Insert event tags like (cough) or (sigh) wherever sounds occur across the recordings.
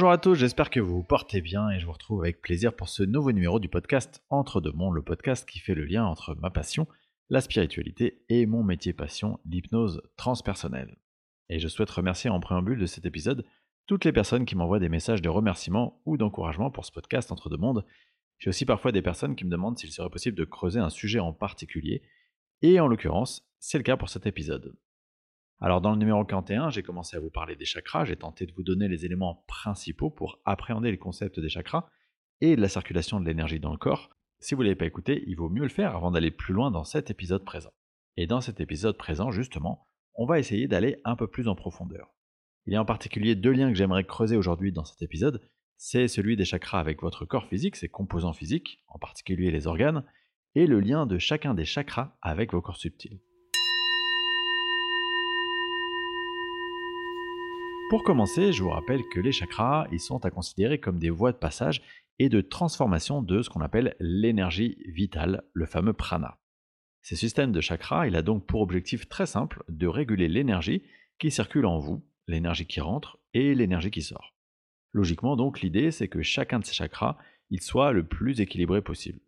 Bonjour à tous, j'espère que vous vous portez bien et je vous retrouve avec plaisir pour ce nouveau numéro du podcast Entre deux mondes, le podcast qui fait le lien entre ma passion, la spiritualité et mon métier passion, l'hypnose transpersonnelle. Et je souhaite remercier en préambule de cet épisode toutes les personnes qui m'envoient des messages de remerciement ou d'encouragement pour ce podcast Entre deux mondes. J'ai aussi parfois des personnes qui me demandent s'il serait possible de creuser un sujet en particulier, et en l'occurrence, c'est le cas pour cet épisode. Alors dans le numéro 41, j'ai commencé à vous parler des chakras, j'ai tenté de vous donner les éléments principaux pour appréhender le concept des chakras et de la circulation de l'énergie dans le corps. Si vous ne l'avez pas écouté, il vaut mieux le faire avant d'aller plus loin dans cet épisode présent. Et dans cet épisode présent, justement, on va essayer d'aller un peu plus en profondeur. Il y a en particulier deux liens que j'aimerais creuser aujourd'hui dans cet épisode. C'est celui des chakras avec votre corps physique, ses composants physiques, en particulier les organes, et le lien de chacun des chakras avec vos corps subtils. Pour commencer, je vous rappelle que les chakras, ils sont à considérer comme des voies de passage et de transformation de ce qu'on appelle l'énergie vitale, le fameux prana. Ces systèmes de chakras, il a donc pour objectif très simple de réguler l'énergie qui circule en vous, l'énergie qui rentre et l'énergie qui sort. Logiquement donc, l'idée c'est que chacun de ces chakras, soit le plus équilibré possible.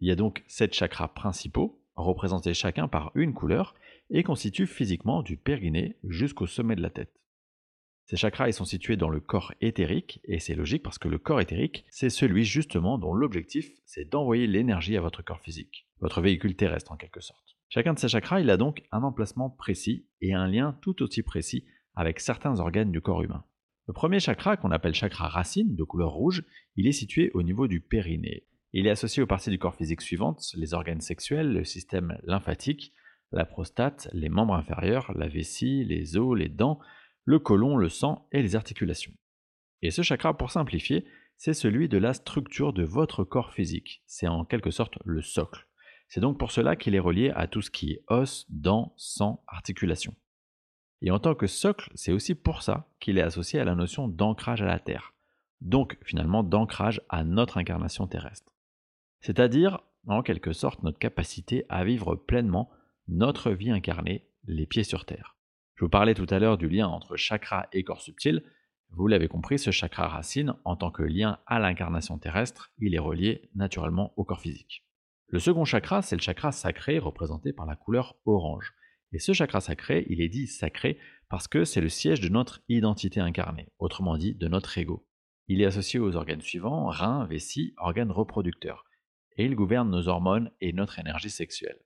Il y a donc sept chakras principaux, représentés chacun par une couleur, et constituent physiquement du périnée jusqu'au sommet de la tête. Ces chakras sont situés dans le corps éthérique, et c'est logique parce que le corps éthérique, c'est celui justement dont l'objectif, c'est d'envoyer l'énergie à votre corps physique, votre véhicule terrestre en quelque sorte. Chacun de ces chakras, il a donc un emplacement précis et un lien tout aussi précis avec certains organes du corps humain. Le premier chakra, qu'on appelle chakra racine, de couleur rouge, il est situé au niveau du périnée. Il est associé aux parties du corps physique suivantes, les organes sexuels, le système lymphatique, la prostate, les membres inférieurs, la vessie, les os, les dents, le côlon, le sang et les articulations. Et ce chakra, pour simplifier, c'est celui de la structure de votre corps physique. C'est en quelque sorte le socle. C'est donc pour cela qu'il est relié à tout ce qui est os, dents, sang, articulations. Et en tant que socle, c'est aussi pour ça qu'il est associé à la notion d'ancrage à la Terre. Donc finalement d'ancrage à notre incarnation terrestre. C'est-à-dire, en quelque sorte, notre capacité à vivre pleinement notre vie incarnée, les pieds sur Terre. Je vous parlais tout à l'heure du lien entre chakra et corps subtil. Vous l'avez compris, ce chakra racine, en tant que lien à l'incarnation terrestre, il est relié naturellement au corps physique. Le second chakra, c'est le chakra sacré représenté par la couleur orange. Et ce chakra sacré, il est dit sacré parce que c'est le siège de notre identité incarnée, autrement dit de notre ego. Il est associé aux organes suivants, reins, vessie, organes reproducteurs. Et il gouverne nos hormones et notre énergie sexuelle.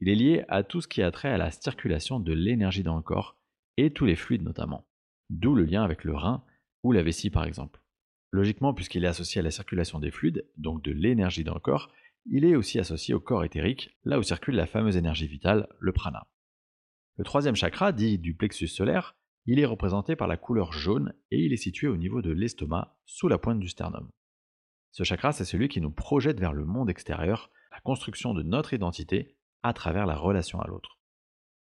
Il est lié à tout ce qui a trait à la circulation de l'énergie dans le corps, et tous les fluides notamment. D'où le lien avec le rein ou la vessie par exemple. Logiquement, puisqu'il est associé à la circulation des fluides, donc de l'énergie dans le corps, il est aussi associé au corps éthérique, là où circule la fameuse énergie vitale, le prana. Le troisième chakra, dit du plexus solaire, il est représenté par la couleur jaune et il est situé au niveau de l'estomac, sous la pointe du sternum. Ce chakra, c'est celui qui nous projette vers le monde extérieur, la construction de notre identité à travers la relation à l'autre.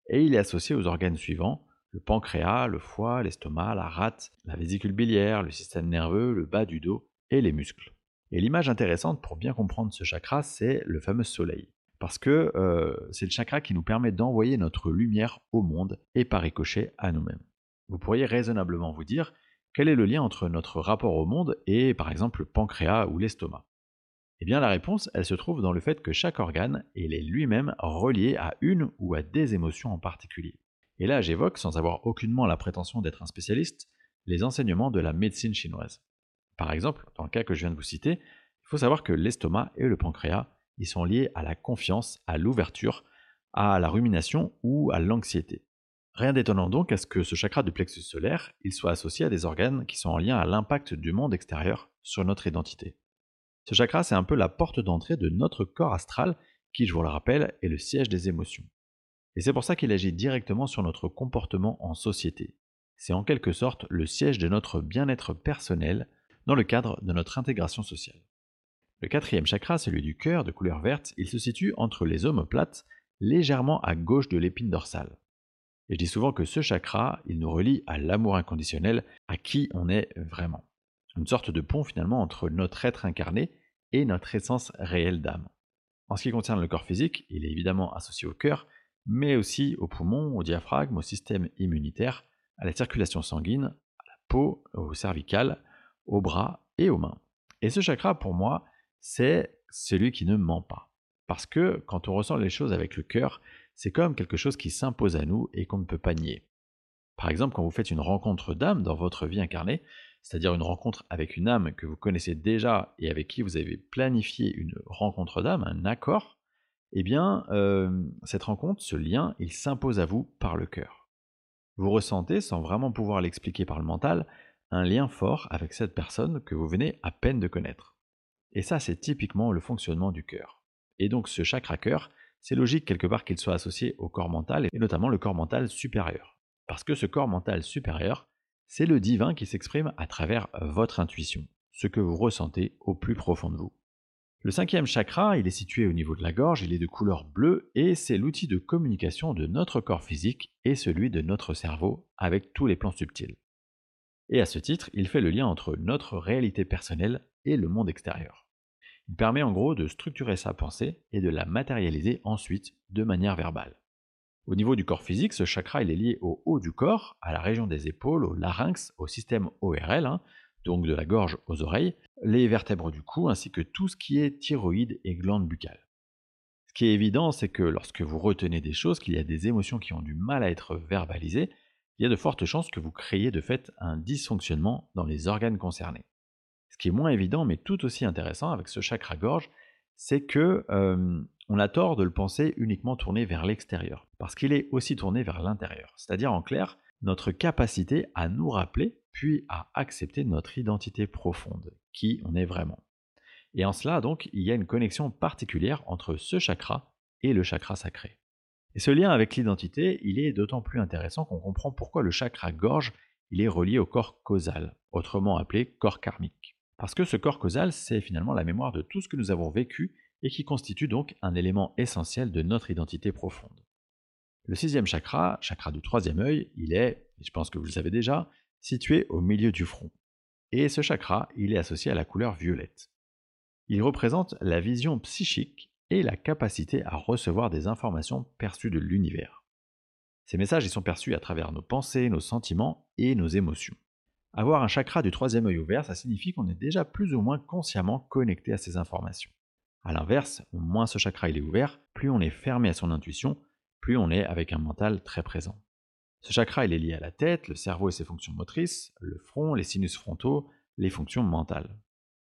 Et il est associé aux organes suivants, le pancréas, le foie, l'estomac, la rate, la vésicule biliaire, le système nerveux, le bas du dos et les muscles. Et l'image intéressante pour bien comprendre ce chakra, c'est le fameux soleil. Parce que euh, c'est le chakra qui nous permet d'envoyer notre lumière au monde et par ricochet à nous-mêmes. Vous pourriez raisonnablement vous dire quel est le lien entre notre rapport au monde et par exemple le pancréas ou l'estomac? Eh bien la réponse, elle se trouve dans le fait que chaque organe est lui-même relié à une ou à des émotions en particulier. Et là j'évoque, sans avoir aucunement la prétention d'être un spécialiste, les enseignements de la médecine chinoise. Par exemple, dans le cas que je viens de vous citer, il faut savoir que l'estomac et le pancréas, ils sont liés à la confiance, à l'ouverture, à la rumination ou à l'anxiété. Rien d'étonnant donc à ce que ce chakra du plexus solaire, il soit associé à des organes qui sont en lien à l'impact du monde extérieur sur notre identité. Ce chakra, c'est un peu la porte d'entrée de notre corps astral, qui, je vous le rappelle, est le siège des émotions. Et c'est pour ça qu'il agit directement sur notre comportement en société. C'est en quelque sorte le siège de notre bien-être personnel dans le cadre de notre intégration sociale. Le quatrième chakra, celui du cœur de couleur verte, il se situe entre les omoplates, légèrement à gauche de l'épine dorsale. Et je dis souvent que ce chakra, il nous relie à l'amour inconditionnel, à qui on est vraiment une sorte de pont finalement entre notre être incarné et notre essence réelle d'âme. En ce qui concerne le corps physique, il est évidemment associé au cœur, mais aussi aux poumons, au diaphragme, au système immunitaire, à la circulation sanguine, à la peau, au cervical, aux bras et aux mains. Et ce chakra, pour moi, c'est celui qui ne ment pas. Parce que quand on ressent les choses avec le cœur, c'est comme quelque chose qui s'impose à nous et qu'on ne peut pas nier. Par exemple, quand vous faites une rencontre d'âme dans votre vie incarnée, c'est-à-dire une rencontre avec une âme que vous connaissez déjà et avec qui vous avez planifié une rencontre d'âme, un accord, eh bien, euh, cette rencontre, ce lien, il s'impose à vous par le cœur. Vous ressentez, sans vraiment pouvoir l'expliquer par le mental, un lien fort avec cette personne que vous venez à peine de connaître. Et ça, c'est typiquement le fonctionnement du cœur. Et donc ce chakra cœur, c'est logique quelque part qu'il soit associé au corps mental, et notamment le corps mental supérieur. Parce que ce corps mental supérieur, c'est le divin qui s'exprime à travers votre intuition, ce que vous ressentez au plus profond de vous. Le cinquième chakra, il est situé au niveau de la gorge, il est de couleur bleue et c'est l'outil de communication de notre corps physique et celui de notre cerveau avec tous les plans subtils. Et à ce titre, il fait le lien entre notre réalité personnelle et le monde extérieur. Il permet en gros de structurer sa pensée et de la matérialiser ensuite de manière verbale. Au niveau du corps physique, ce chakra est lié au haut du corps, à la région des épaules, au larynx, au système ORL, hein, donc de la gorge aux oreilles, les vertèbres du cou, ainsi que tout ce qui est thyroïde et glande buccale. Ce qui est évident, c'est que lorsque vous retenez des choses, qu'il y a des émotions qui ont du mal à être verbalisées, il y a de fortes chances que vous créiez de fait un dysfonctionnement dans les organes concernés. Ce qui est moins évident, mais tout aussi intéressant avec ce chakra-gorge, c'est que euh, on a tort de le penser uniquement tourné vers l'extérieur, parce qu'il est aussi tourné vers l'intérieur. C'est-à-dire en clair, notre capacité à nous rappeler, puis à accepter notre identité profonde, qui on est vraiment. Et en cela, donc, il y a une connexion particulière entre ce chakra et le chakra sacré. Et ce lien avec l'identité, il est d'autant plus intéressant qu'on comprend pourquoi le chakra gorge, il est relié au corps causal, autrement appelé corps karmique. Parce que ce corps causal, c'est finalement la mémoire de tout ce que nous avons vécu et qui constitue donc un élément essentiel de notre identité profonde. Le sixième chakra, chakra du troisième œil, il est, et je pense que vous le savez déjà, situé au milieu du front. Et ce chakra, il est associé à la couleur violette. Il représente la vision psychique et la capacité à recevoir des informations perçues de l'univers. Ces messages y sont perçus à travers nos pensées, nos sentiments et nos émotions. Avoir un chakra du troisième œil ouvert, ça signifie qu'on est déjà plus ou moins consciemment connecté à ces informations. A l'inverse, moins ce chakra est ouvert, plus on est fermé à son intuition, plus on est avec un mental très présent. Ce chakra est lié à la tête, le cerveau et ses fonctions motrices, le front, les sinus frontaux, les fonctions mentales.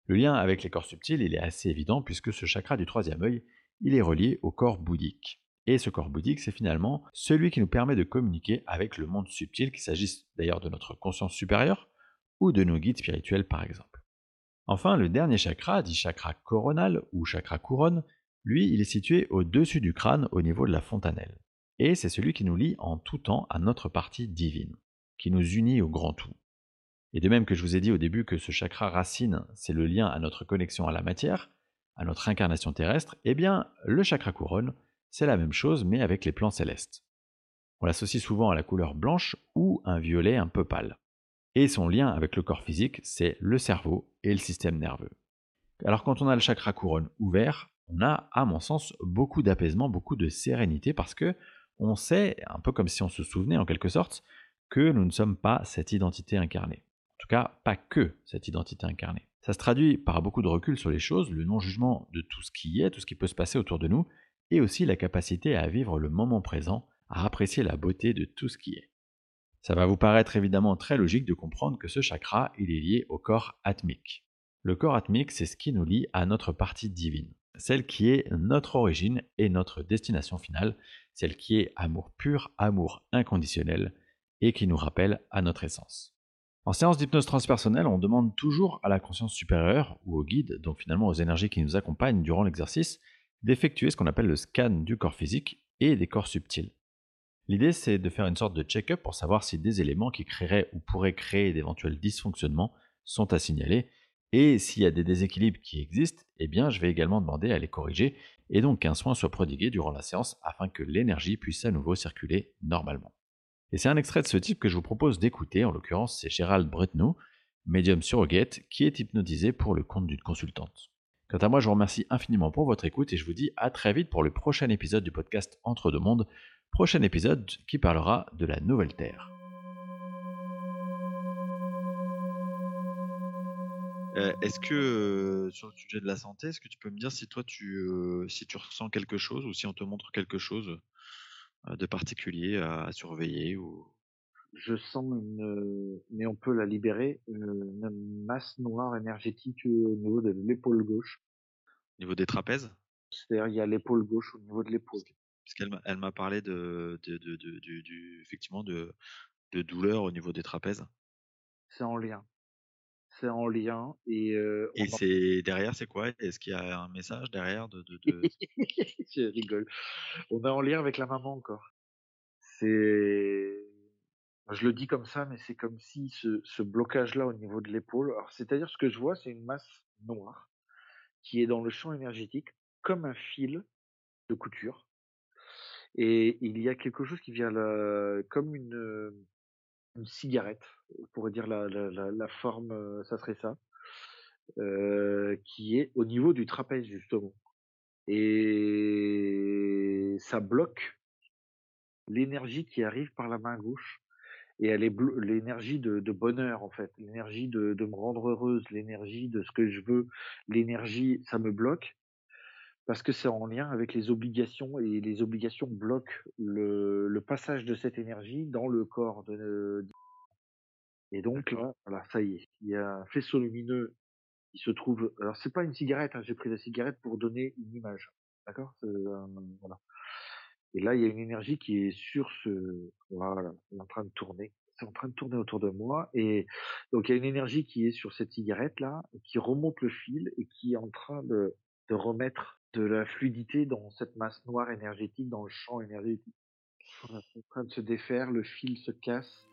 Le lien avec les corps subtils il est assez évident puisque ce chakra du troisième œil il est relié au corps bouddhique. Et ce corps bouddhique, c'est finalement celui qui nous permet de communiquer avec le monde subtil, qu'il s'agisse d'ailleurs de notre conscience supérieure, ou de nos guides spirituels par exemple. Enfin, le dernier chakra, dit chakra coronal ou chakra couronne, lui, il est situé au-dessus du crâne au niveau de la fontanelle. Et c'est celui qui nous lie en tout temps à notre partie divine, qui nous unit au grand tout. Et de même que je vous ai dit au début que ce chakra racine, c'est le lien à notre connexion à la matière, à notre incarnation terrestre, eh bien, le chakra couronne, c'est la même chose mais avec les plans célestes. On l'associe souvent à la couleur blanche ou un violet un peu pâle. Et son lien avec le corps physique, c'est le cerveau et le système nerveux. Alors quand on a le chakra couronne ouvert, on a, à mon sens, beaucoup d'apaisement, beaucoup de sérénité parce que on sait, un peu comme si on se souvenait en quelque sorte, que nous ne sommes pas cette identité incarnée. En tout cas, pas que cette identité incarnée. Ça se traduit par beaucoup de recul sur les choses, le non-jugement de tout ce qui est, tout ce qui peut se passer autour de nous, et aussi la capacité à vivre le moment présent, à apprécier la beauté de tout ce qui est. Ça va vous paraître évidemment très logique de comprendre que ce chakra, il est lié au corps atmique. Le corps atmique, c'est ce qui nous lie à notre partie divine, celle qui est notre origine et notre destination finale, celle qui est amour pur, amour inconditionnel, et qui nous rappelle à notre essence. En séance d'hypnose transpersonnelle, on demande toujours à la conscience supérieure ou au guide, donc finalement aux énergies qui nous accompagnent durant l'exercice, d'effectuer ce qu'on appelle le scan du corps physique et des corps subtils. L'idée, c'est de faire une sorte de check-up pour savoir si des éléments qui créeraient ou pourraient créer d'éventuels dysfonctionnements sont à signaler. Et s'il y a des déséquilibres qui existent, eh bien, je vais également demander à les corriger et donc qu'un soin soit prodigué durant la séance afin que l'énergie puisse à nouveau circuler normalement. Et c'est un extrait de ce type que je vous propose d'écouter, en l'occurrence c'est Gérald Bretnow, médium surrogate, qui est hypnotisé pour le compte d'une consultante. Quant à moi, je vous remercie infiniment pour votre écoute et je vous dis à très vite pour le prochain épisode du podcast Entre deux mondes prochain épisode qui parlera de la Nouvelle Terre. est-ce que sur le sujet de la santé, est-ce que tu peux me dire si toi tu si tu ressens quelque chose ou si on te montre quelque chose de particulier à, surveiller ou je sens une, mais on peut la libérer, une, masse noire énergétique au niveau de l'épaule gauche. Au niveau des trapèzes? C'est-à-dire, il y a l'épaule gauche au niveau de l'épaule. Parce qu'elle elle m'a parlé de, de, de, de, du, effectivement, de, de douleur au niveau des trapèzes. C'est en lien. C'est en lien et. et c'est derrière, c'est quoi? Est-ce qu'il y a un message derrière de, de, de... (laughs) Je rigole. On est en lien avec la maman encore. C'est je le dis comme ça, mais c'est comme si ce, blocage-là au niveau de l'épaule, c'est-à-dire ce que je vois, c'est une masse noire qui est dans le champ énergétique comme un fil de couture. Et il y a quelque chose qui vient comme une, une cigarette, on pourrait dire la, forme, ça serait ça, euh, qui est au niveau du trapèze justement. Et ça bloque l'énergie qui arrive par la main gauche et elle est l'énergie de, de, bonheur en fait, l'énergie de, de, me rendre heureuse, l'énergie de ce que je veux, l'énergie, ça me bloque parce que c'est en lien avec les obligations et les obligations bloquent le, le passage de cette énergie dans le corps de, et donc là, voilà, ça y est, il y a un faisceau lumineux qui se trouve. Alors c'est pas une cigarette, hein, j'ai pris la cigarette pour donner une image, d'accord, euh, voilà. Et là, il y a une énergie qui est sur ce, voilà, en train de tourner. C'est en train de tourner autour de moi. Et donc, il y a une énergie qui est sur cette cigarette-là, qui remonte le fil et qui est en train de, de remettre de la fluidité dans cette masse noire énergétique, dans le champ énergétique. On est en train de se défaire, le fil se casse.